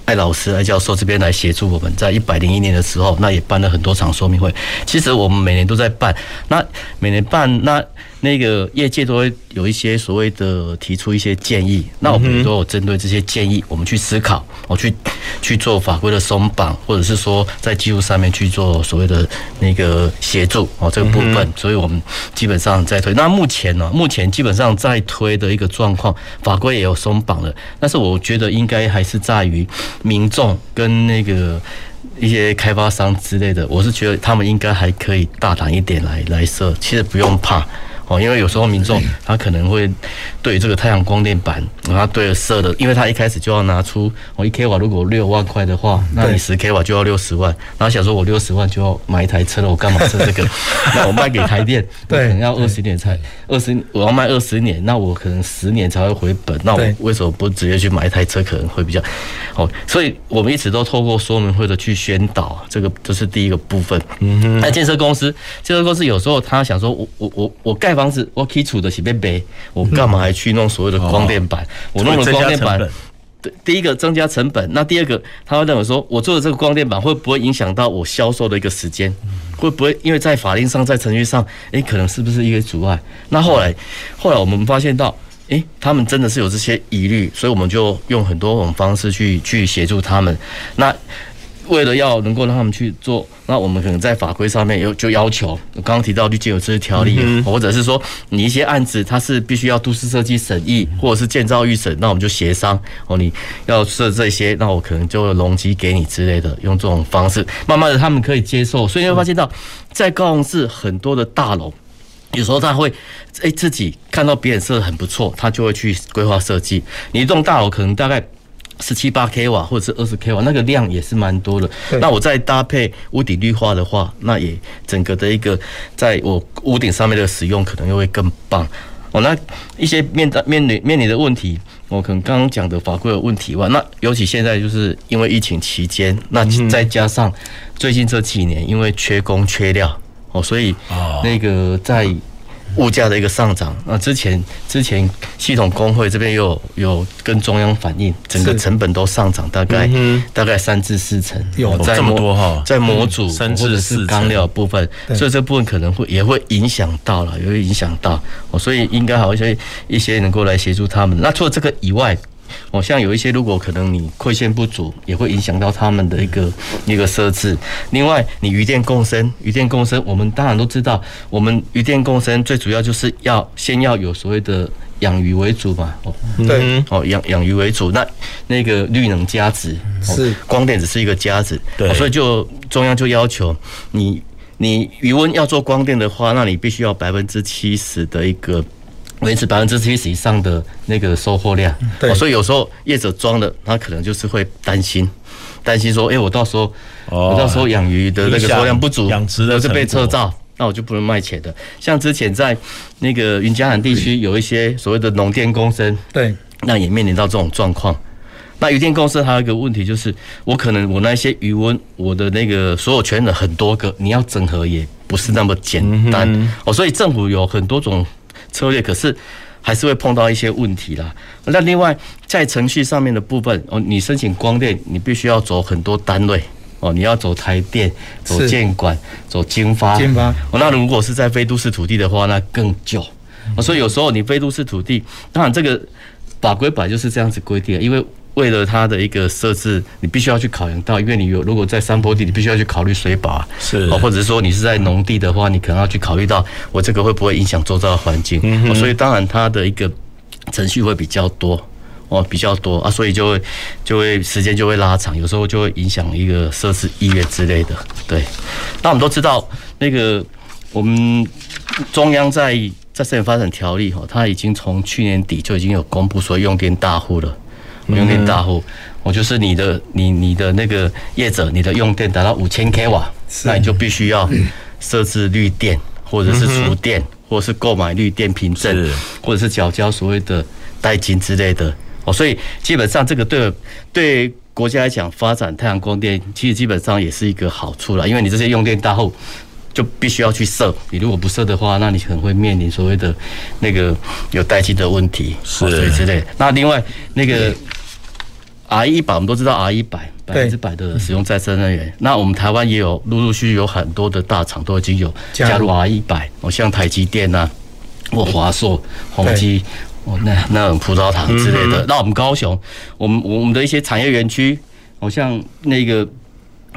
艾老师、艾教授这边来协助我们，在一百零一年的时候，那也办了很多场说明会。其实我们每年都在办，那每年办那。那个业界都会有一些所谓的提出一些建议，那我们都有针对这些建议，我们去思考，我去去做法规的松绑，或者是说在技术上面去做所谓的那个协助哦，这个部分，所以我们基本上在推。那目前呢，目前基本上在推的一个状况，法规也有松绑了，但是我觉得应该还是在于民众跟那个一些开发商之类的，我是觉得他们应该还可以大胆一点来来设，其实不用怕。哦，因为有时候民众他可能会对这个太阳光电板，然后对了设的，因为他一开始就要拿出我一 k 瓦如果六万块的话，那你十 k 瓦就要六十万，然后想说我六十万就要买一台车了，我干嘛设这个？那我卖给台电，对，可能要二十年才二十，我要卖二十年，那我可能十年才会回本，那我为什么不直接去买一台车可能会比较？哦，所以我们一直都透过说明会的去宣导，这个这是第一个部分。嗯哼，那建设公司，建设公司有时候他想说我我我我盖。房子我可以储得起被背，我干嘛还去弄所谓的光电板？我弄了光电板，对，第一个增加成本，那第二个他会认为说，我做的这个光电板会不会影响到我销售的一个时间？会不会因为在法令上、在程序上，诶，可能是不是一个阻碍？那后来，后来我们发现到，诶，他们真的是有这些疑虑，所以我们就用很多种方式去去协助他们。那为了要能够让他们去做，那我们可能在法规上面有就要求，我刚刚提到绿建有这些条例，或者是说你一些案子它是必须要都市设计审议，或者是建造预审，那我们就协商哦，你要设这些，那我可能就容积给你之类的，用这种方式，慢慢的他们可以接受，所以你会发现到在高雄市很多的大楼，有时候他会诶自己看到别人设的很不错，他就会去规划设计，你一栋大楼可能大概。十七八 k 瓦或者是二十 k 瓦，那个量也是蛮多的。那我再搭配屋顶绿化的话，那也整个的一个在我屋顶上面的使用可能又会更棒。哦，那一些面的面临面临的问题，我可能刚刚讲的法规的问题吧。那尤其现在就是因为疫情期间，那再加上最近这几年因为缺工缺料，哦，所以那个在。物价的一个上涨，那之前之前系统工会这边又有有跟中央反映，整个成本都上涨，大概大概三至四成，有这么多哈，在模组或者是钢料部分，所以这部分可能会也会影响到了，也会影响到，所以应该好一些一些能够来协助他们。那除了这个以外。哦，像有一些，如果可能你馈线不足，也会影响到他们的一个一个设置。另外，你渔电共生，渔电共生，我们当然都知道，我们渔电共生最主要就是要先要有所谓的养鱼为主嘛。哦，对，哦养养鱼为主，那那个绿能加值是光电只是一个加值，对，所以就中央就要求你你鱼温要做光电的话，那你必须要百分之七十的一个。维持百分之七十以上的那个收获量，对，所以有时候业者装的，他可能就是会担心，担心说，哎，我到时候，哦我到时候养鱼的那个收量不足，养殖的是被撤照，那我就不能卖钱的。像之前在那个云嘉南地区有一些所谓的农电共生，对，那也面临到这种状况。那渔电共生还有一个问题就是，我可能我那些鱼温，我的那个所有权的很多个，你要整合也不是那么简单哦，所以政府有很多种。策略，可是还是会碰到一些问题啦。那另外在程序上面的部分哦，你申请光电，你必须要走很多单位哦，你要走台电、走建管、走经发。经发哦，那如果是在非都市土地的话，那更久。所以有时候你非都市土地，当然这个法规本来就是这样子规定，因为。为了它的一个设置，你必须要去考量到，因为你有如果在山坡地，你必须要去考虑水保，是，或者是说你是在农地的话，你可能要去考虑到我这个会不会影响周遭的环境，嗯，所以当然它的一个程序会比较多哦，比较多啊，所以就会就会时间就会拉长，有时候就会影响一个设置意愿之类的。对，那我们都知道那个我们中央在在生产发展条例哈，它已经从去年底就已经有公布说用电大户了。用电大户，我就是你的，你你的那个业者，你的用电达到五千 k 瓦，那你就必须要设置绿电，或者是储电，或者是购买绿电凭证，或者是缴交所谓的代金之类的。哦，所以基本上这个对对国家来讲，发展太阳光电其实基本上也是一个好处了，因为你这些用电大户就必须要去设，你如果不设的话，那你可能会面临所谓的那个有代金的问题，是之类。那另外那个。R 一百，我们都知道 R 一百百分之百的使用再生能源。那我们台湾也有陆陆续续有很多的大厂都已经有加入 R 一百，哦，像台积电啊，或华硕、宏基，哦，那那种葡萄糖之类的。那我们高雄，我们我们的一些产业园区，好像那个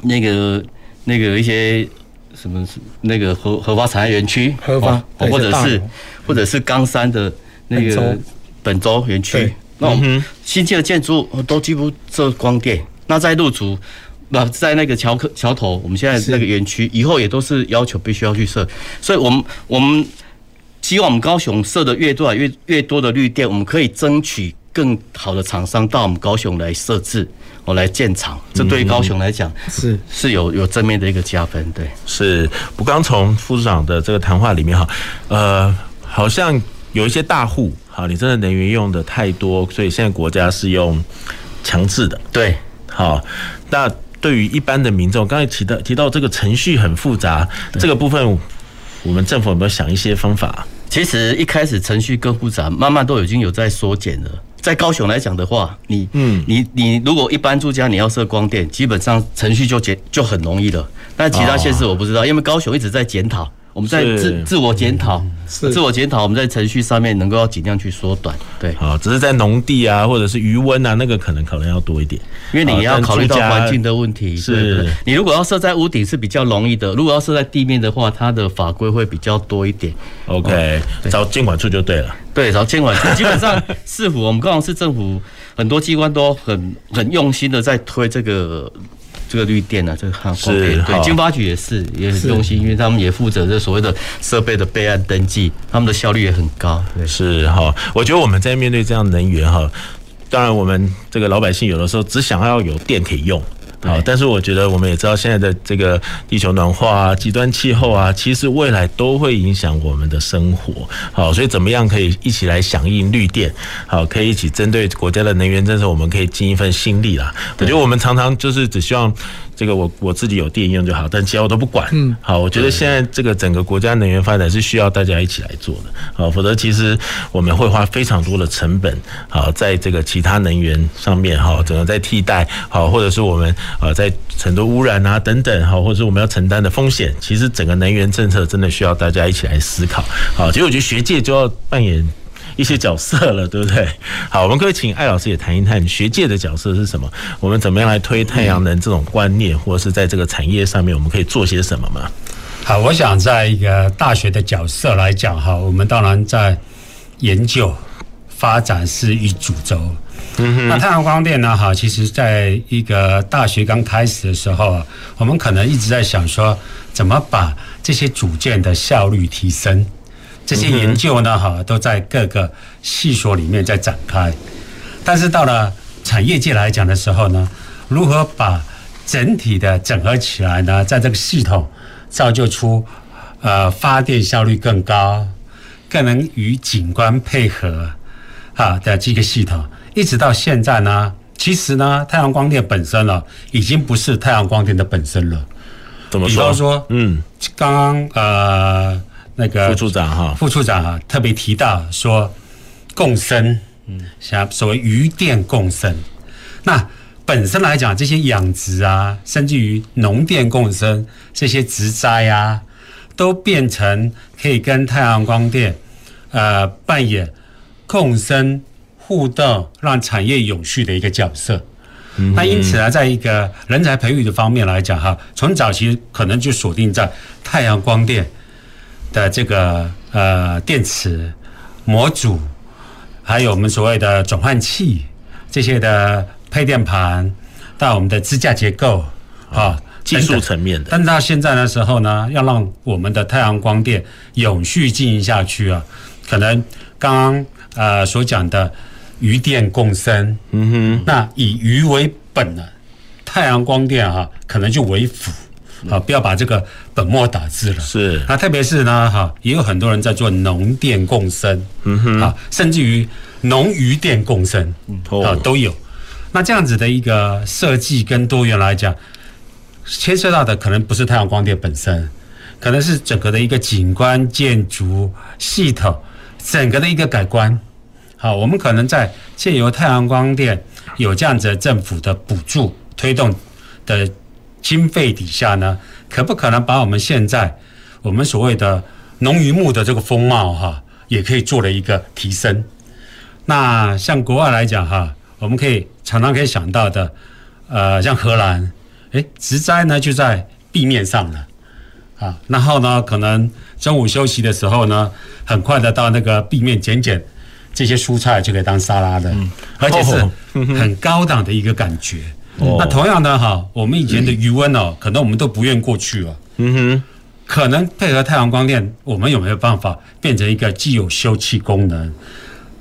那个那个一些。什么是那个核核发产业园区？核发，或者是或者是冈山的那个本州园区。那我们新建的建筑物都几乎设光电。那在路竹，那在那个桥口桥头，我们现在那个园区以后也都是要求必须要去设。所以我们我们希望我们高雄设的越多越越多的绿电，我们可以争取更好的厂商到我们高雄来设置。我来建厂，这对于高雄来讲是是有有正面的一个加分，对。是，我刚从副市长的这个谈话里面哈，呃，好像有一些大户，好，你真的能源用的太多，所以现在国家是用强制的，对。好，那对于一般的民众，刚才提到提到这个程序很复杂，这个部分我们政府有没有想一些方法？其实一开始程序更复杂，慢慢都已经有在缩减了。在高雄来讲的话，你嗯，你你如果一般住家你要设光电，基本上程序就简就很容易了。但其他县市我不知道，因为高雄一直在检讨。我们在自自我检讨，自我检讨，我们在程序上面能够要尽量去缩短，对。好，只是在农地啊，或者是余温啊，那个可能可能要多一点，因为你要考虑到环境的问题。是，你如果要设在屋顶是比较容易的，如果要设在地面的话，它的法规会比较多一点。OK，找监管处就对了。对，找监管处，基本上市府，我们高雄市政府很多机关都很很用心的在推这个。这个绿电呢、啊，这个光电，对，经发局也是也很用心，因为他们也负责这所谓的设备的备案登记，他们的效率也很高。对，是哈，我觉得我们在面对这样能源哈，当然我们这个老百姓有的时候只想要有电可以用。好，但是我觉得我们也知道现在的这个地球暖化啊、极端气候啊，其实未来都会影响我们的生活。好，所以怎么样可以一起来响应绿电？好，可以一起针对国家的能源政策，我们可以尽一份心力啦。我觉得我们常常就是只希望。这个我我自己有电用就好，但其他我都不管。嗯，好，我觉得现在这个整个国家能源发展是需要大家一起来做的。好，否则其实我们会花非常多的成本。好，在这个其他能源上面，哈，整个在替代，好，或者是我们呃在很多污染啊等等，好，或者是我们要承担的风险，其实整个能源政策真的需要大家一起来思考。好，其实我觉得学界就要扮演。一些角色了，对不对？好，我们可以请艾老师也谈一谈学界的角色是什么？我们怎么样来推太阳能这种观念，或者是在这个产业上面，我们可以做些什么吗？好，我想在一个大学的角色来讲，哈，我们当然在研究发展是一主轴。嗯哼。那太阳光电呢？哈，其实在一个大学刚开始的时候，我们可能一直在想说，怎么把这些组件的效率提升。这些研究呢，哈，都在各个系所里面在展开。但是到了产业界来讲的时候呢，如何把整体的整合起来呢？在这个系统造就出呃发电效率更高、更能与景观配合啊的这个系统，一直到现在呢，其实呢，太阳光电本身呢，已经不是太阳光电的本身了。怎么说？比方说，嗯，刚刚呃。那个副处长哈，副处长哈特别提到说，共生，嗯，像所谓渔电共生，那本身来讲，这些养殖啊，甚至于农电共生，这些植栽啊，都变成可以跟太阳光电，呃，扮演共生互动，让产业永续的一个角色。嗯，那因此呢，在一个人才培育的方面来讲哈，从早期可能就锁定在太阳光电。的这个呃电池模组，还有我们所谓的转换器这些的配电盘，到我们的支架结构啊，技术层面的。但到现在的时候呢，要让我们的太阳光电永续经营下去啊，可能刚刚呃所讲的渔电共生，嗯哼，那以渔为本呢，太阳光电哈、啊，可能就为辅。啊，不要把这个本末倒置了。是，那特别是呢，哈，也有很多人在做农电共生，嗯哼，啊，甚至于农渔电共生，啊，都有。那这样子的一个设计跟多元来讲，牵涉到的可能不是太阳光电本身，可能是整个的一个景观建筑系统，整个的一个改观。好，我们可能在借由太阳光电有这样子政府的补助推动的经费底下呢，可不可能把我们现在我们所谓的农渔牧的这个风貌哈，也可以做了一个提升？那像国外来讲哈，我们可以常常可以想到的，呃，像荷兰，诶，植栽呢就在地面上了啊，然后呢，可能中午休息的时候呢，很快的到那个地面捡捡这些蔬菜就可以当沙拉的，而且是很高档的一个感觉。那同样的哈，我们以前的余温哦，可能我们都不愿过去了。嗯哼，可能配合太阳光电，我们有没有办法变成一个既有休憩功能，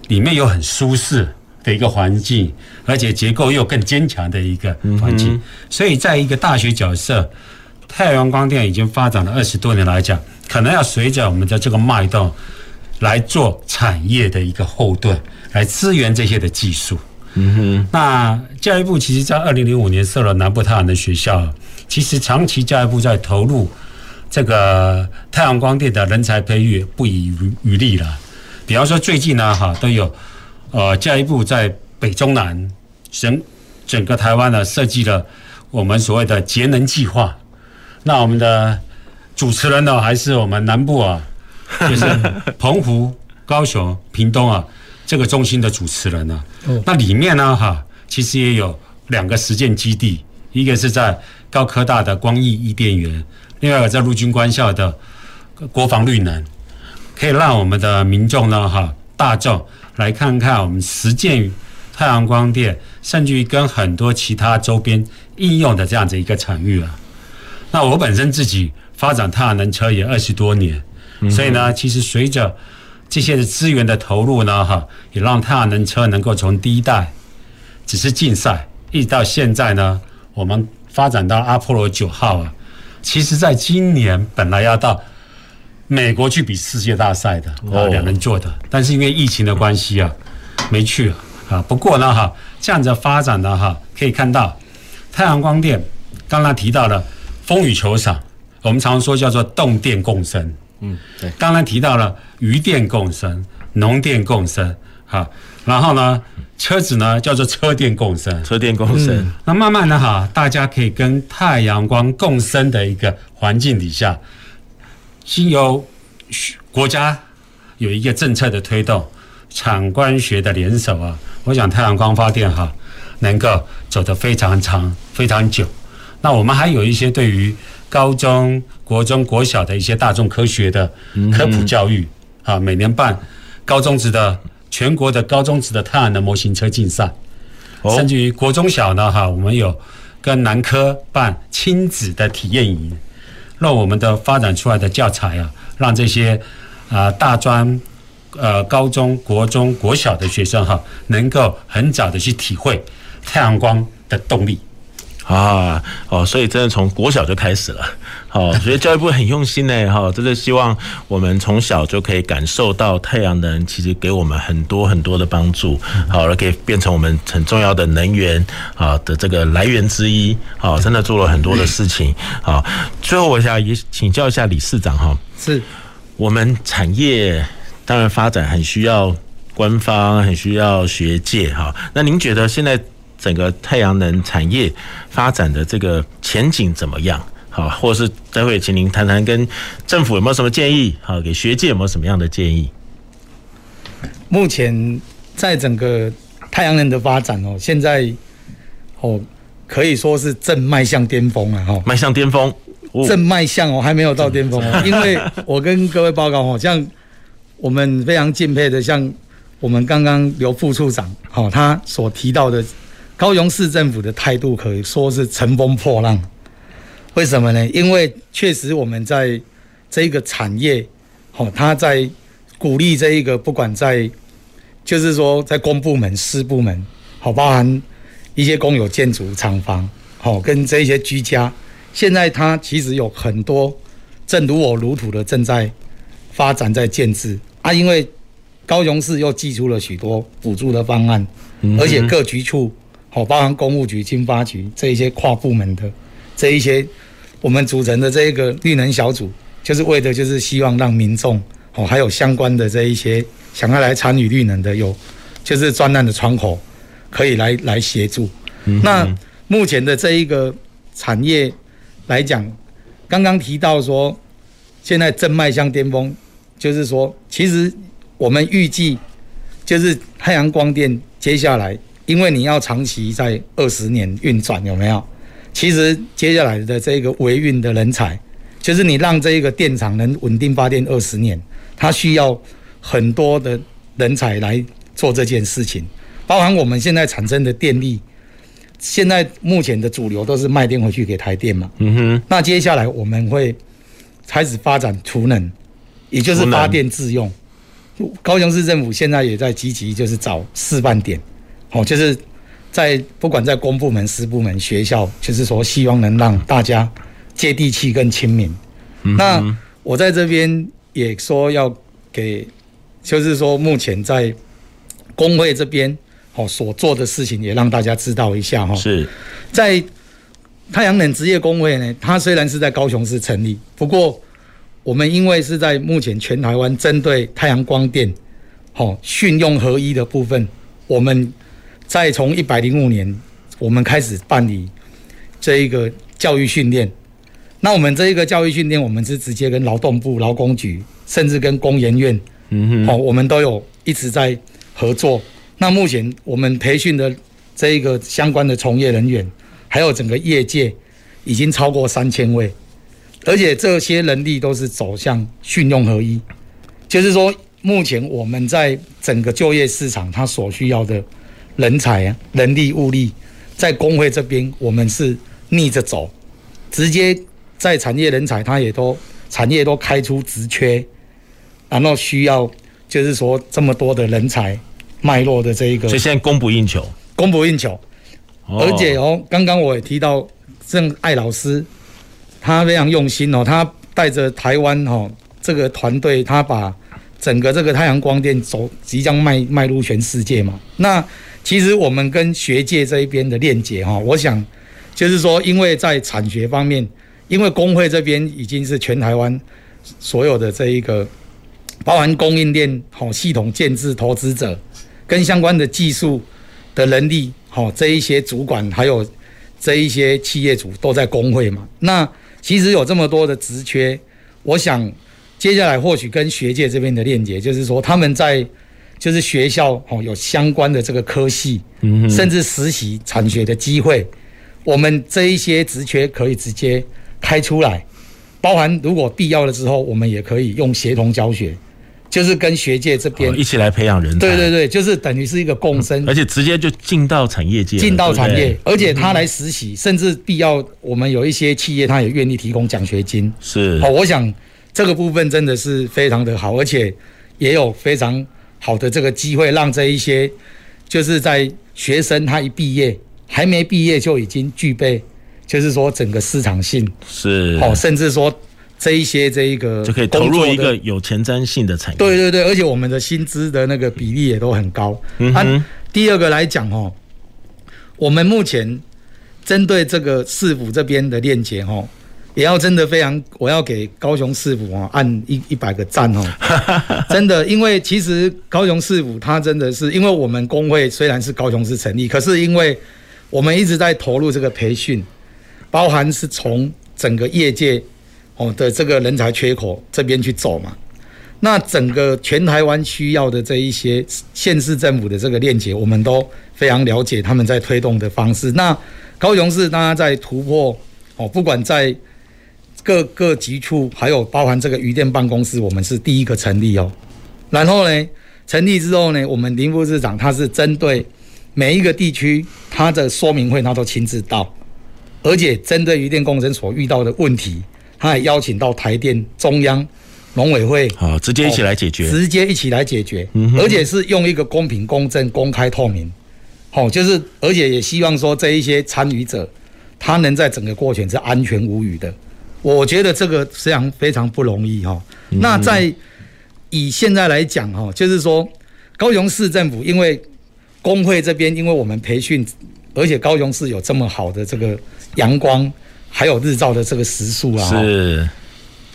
里面有很舒适的一个环境，而且结构又更坚强的一个环境？所以，在一个大学角色，太阳光电已经发展了二十多年来讲，可能要随着我们的这个脉动来做产业的一个后盾，来支援这些的技术。嗯哼，那教育部其实，在二零零五年设了南部太阳能学校，其实长期教育部在投入这个太阳光电的人才培育不遗余力了。比方说，最近呢，哈都有呃教育部在北中南整整个台湾呢设计了我们所谓的节能计划。那我们的主持人呢，还是我们南部啊，就是澎湖、高雄、屏东啊。这个中心的主持人呢，那里面呢，哈，其实也有两个实践基地，一个是在高科大的光毅伊甸园，另外一个在陆军官校的国防绿能，可以让我们的民众呢，哈，大众来看看我们实践太阳光电，甚至于跟很多其他周边应用的这样子一个场域啊。那我本身自己发展太阳能车也二十多年，所以呢，其实随着这些的资源的投入呢，哈，也让太阳能车能够从第一代只是竞赛，一直到现在呢，我们发展到阿波罗九号啊。其实，在今年本来要到美国去比世界大赛的，啊，两人做的，但是因为疫情的关系啊，没去啊。不过呢，哈，这样子发展呢哈，可以看到太阳光电，刚刚提到了风雨球场，我们常说叫做动电共生。嗯，对。刚才提到了渔电共生、农电共生，哈，然后呢，车子呢叫做车电共生，车电共生。嗯、那慢慢的哈，大家可以跟太阳光共生的一个环境底下，经由国家有一个政策的推动，产官学的联手啊，我想太阳光发电哈，能够走得非常长、非常久。那我们还有一些对于。高中、国中、国小的一些大众科学的科普教育，啊，每年办高中职的全国的高中职的太阳能模型车竞赛，甚至于国中小呢，哈，我们有跟南科办亲子的体验营，让我们的发展出来的教材啊，让这些啊大专、呃高中国中、国小的学生哈，能够很早的去体会太阳光的动力。啊，哦，所以真的从国小就开始了，好，所以教育部很用心呢，哈，真的希望我们从小就可以感受到太阳能其实给我们很多很多的帮助，好，而可以变成我们很重要的能源啊的这个来源之一，好，真的做了很多的事情，好，最后我想也请教一下理事长哈，是。我们产业当然发展很需要官方，很需要学界，哈，那您觉得现在？整个太阳能产业发展的这个前景怎么样？好，或者是待会请您谈谈跟政府有没有什么建议？好，给学界有没有什么样的建议？目前在整个太阳能的发展哦，现在哦可以说是正迈向巅峰了哈，迈向巅峰，正迈向哦还没有到巅峰哦，因为我跟各位报告哦，像我们非常敬佩的，像我们刚刚刘副处长哦，他所提到的。高雄市政府的态度可以说是乘风破浪，为什么呢？因为确实我们在这一个产业，哦，他在鼓励这一个，不管在，就是说在公部门、私部门，好，包含一些公有建筑厂房，好，跟这些居家，现在它其实有很多正如我如土的正在发展在建置啊，因为高雄市又寄出了许多补助的方案，而且各局处。好，包含公务局、经发局这一些跨部门的这一些，我们组成的这一个绿能小组，就是为的就是希望让民众哦，还有相关的这一些想要来参与绿能的有，就是专案的窗口可以来来协助。嗯那目前的这一个产业来讲，刚刚提到说，现在正迈向巅峰，就是说，其实我们预计就是太阳光电接下来，因为你要长期在二十年运转，有没有？其实接下来的这个维运的人才，就是你让这一个电厂能稳定发电二十年，它需要很多的人才来做这件事情，包含我们现在产生的电力，现在目前的主流都是卖电回去给台电嘛。嗯哼，那接下来我们会开始发展储能，也就是发电自用。高雄市政府现在也在积极就是找示范点，哦，就是在不管在公部门、私部门、学校，就是说希望能让大家接地气、更亲民。嗯那我在这边也说要给，就是说目前在工会这边哦所做的事情，也让大家知道一下哈。是在太阳能职业工会呢，它虽然是在高雄市成立，不过我们因为是在目前全台湾针对太阳光电，哦训用合一的部分，我们在从一百零五年，我们开始办理这一个教育训练。那我们这一个教育训练，我们是直接跟劳动部、劳工局，甚至跟工研院，嗯哦，我们都有一直在合作。那目前我们培训的这一个相关的从业人员，还有整个业界，已经超过三千位，而且这些人力都是走向训用合一，就是说，目前我们在整个就业市场，它所需要的人才啊、人力、物力，在工会这边，我们是逆着走，直接在产业人才，他也都产业都开出职缺，然后需要就是说这么多的人才脉络的这一个，所以现在供不应求，供不应求。哦而且哦，刚刚我也提到郑艾老师，他非常用心哦，他带着台湾哦这个团队，他把整个这个太阳光电走即将迈迈入全世界嘛。那其实我们跟学界这一边的链接哈，我想就是说，因为在产学方面，因为工会这边已经是全台湾所有的这一个包含供应链好系统建制投资者跟相关的技术的能力。好，这一些主管还有这一些企业主都在工会嘛。那其实有这么多的职缺，我想接下来或许跟学界这边的链接，就是说他们在就是学校哦有相关的这个科系，嗯甚至实习产学的机会，我们这一些职缺可以直接开出来，包含如果必要的时候，我们也可以用协同教学。就是跟学界这边、哦、一起来培养人才，对对对，就是等于是一个共生，而且直接就进到产业界，进到产业，对对而且他来实习，嗯、甚至必要我们有一些企业，他也愿意提供奖学金。是，哦，我想这个部分真的是非常的好，而且也有非常好的这个机会，让这一些就是在学生他一毕业还没毕业就已经具备，就是说整个市场性是，哦，甚至说。这一些这一个就可以投入一个有前瞻性的产业。对对对，而且我们的薪资的那个比例也都很高。嗯哼。啊、第二个来讲哦，我们目前针对这个市府这边的链接哦，也要真的非常，我要给高雄市府哦按一一百个赞哦。真的，因为其实高雄市府它真的是，因为我们工会虽然是高雄市成立，可是因为我们一直在投入这个培训，包含是从整个业界。哦的这个人才缺口这边去走嘛，那整个全台湾需要的这一些县市政府的这个链接，我们都非常了解他们在推动的方式。那高雄市大家在突破哦，不管在各个局处，还有包含这个渔电办公室，我们是第一个成立哦。然后呢，成立之后呢，我们林副市长他是针对每一个地区他的说明会，他都亲自到，而且针对渔电工程所遇到的问题。他也邀请到台电、中央农委会，好，直接一起来解决，直接一起来解决，嗯，而且是用一个公平、公正、公开、透明，好，就是而且也希望说这一些参与者，他能在整个过程是安全无虞的。我觉得这个非常非常不容易哈。那在以现在来讲哈，就是说高雄市政府因为工会这边，因为我们培训，而且高雄市有这么好的这个阳光。还有日照的这个时速啊，是，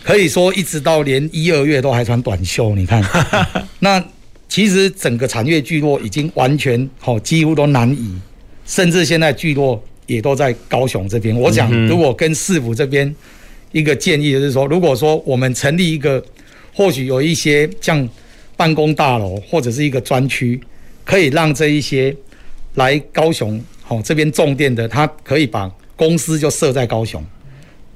可以说一直到连一二月都还穿短袖。你看，那其实整个产业聚落已经完全好，几乎都南移，甚至现在聚落也都在高雄这边。我想，如果跟市府这边一个建议就是说，如果说我们成立一个，或许有一些像办公大楼或者是一个专区，可以让这一些来高雄好这边种电的，他可以把公司就设在高雄，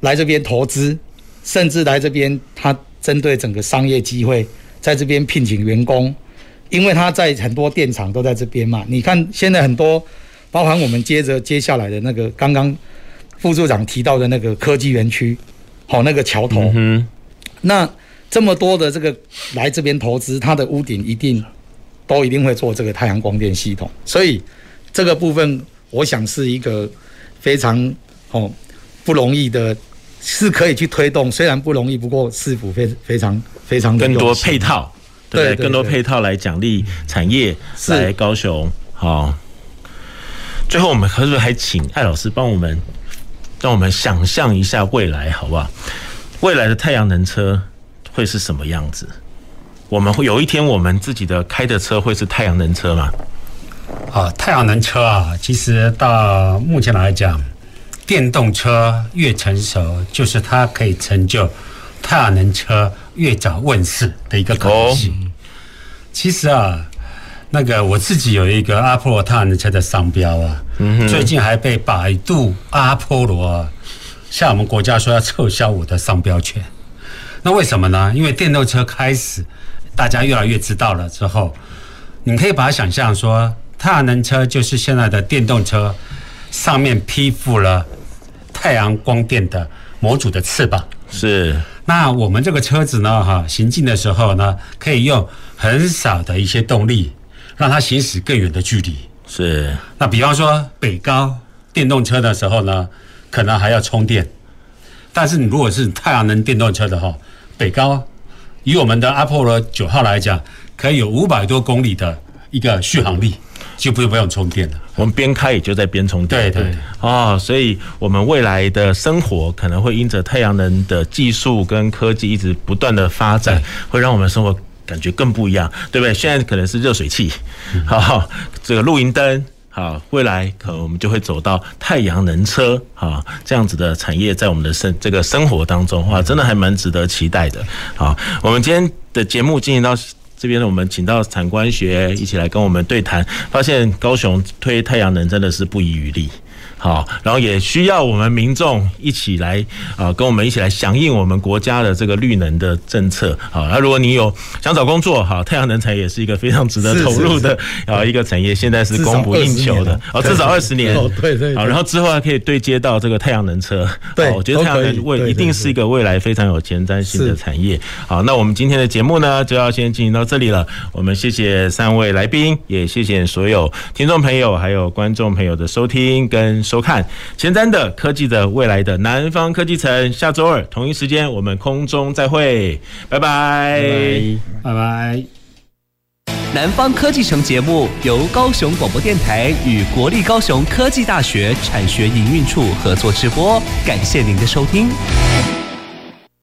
来这边投资，甚至来这边他针对整个商业机会，在这边聘请员工。因为他在很多电厂都在这边嘛，你看现在很多，包含我们接着接下来的那个刚刚副处长提到的那个科技园区，好那个桥头，嗯，那这么多的这个来这边投资，它的屋顶一定都一定会做这个太阳光电系统，所以这个部分我想是一个非常哦不容易的，是可以去推动，虽然不容易，不过市府非非常非常的更多配套。对，更多配套来奖励产业来高雄。好，最后我们是不是还请艾老师帮我们，让我们想象一下未来，好不好？未来的太阳能车会是什么样子？我们会有一天，我们自己的开的车会是太阳能车吗？啊，太阳能车啊，其实到目前来讲，电动车越成熟，就是它可以成就。太阳能车越早问世的一个可能性。其实啊，那个我自己有一个阿波罗太阳能车的商标啊，最近还被百度阿波罗向我们国家说要撤销我的商标权。那为什么呢？因为电动车开始大家越来越知道了之后，你可以把它想象说，太阳能车就是现在的电动车上面披覆了太阳光电的模组的翅膀。是。那我们这个车子呢，哈，行进的时候呢，可以用很少的一些动力，让它行驶更远的距离。是。那比方说北高电动车的时候呢，可能还要充电，但是你如果是太阳能电动车的话，北高以我们的 Apple 九号来讲，可以有五百多公里的一个续航力。就不用不用充电了，我们边开也就在边充电。对对，对哦，所以我们未来的生活可能会因着太阳能的技术跟科技一直不断的发展，会让我们生活感觉更不一样，对不对？现在可能是热水器，好，这个露营灯，好，未来可能我们就会走到太阳能车，好，这样子的产业在我们的生这个生活当中，哇，真的还蛮值得期待的。好，我们今天的节目进行到。这边呢，我们请到产官学一起来跟我们对谈，发现高雄推太阳能真的是不遗余力。好，然后也需要我们民众一起来啊，跟我们一起来响应我们国家的这个绿能的政策。好，那如果你有想找工作，好，太阳能产业也是一个非常值得投入的啊一个产业，现在是供不应求的哦，至少二十年。对对。好，然后之后还可以对接到这个太阳能车。对，我觉得太阳能未一定是一个未来非常有前瞻性的产业。好，那我们今天的节目呢，就要先进行到这里了。我们谢谢三位来宾，也谢谢所有听众朋友还有观众朋友的收听跟。收看前瞻的科技的未来的南方科技城，下周二同一时间我们空中再会，拜拜，拜拜。南方科技城节目由高雄广播电台与国立高雄科技大学产学营运处合作直播，感谢您的收听。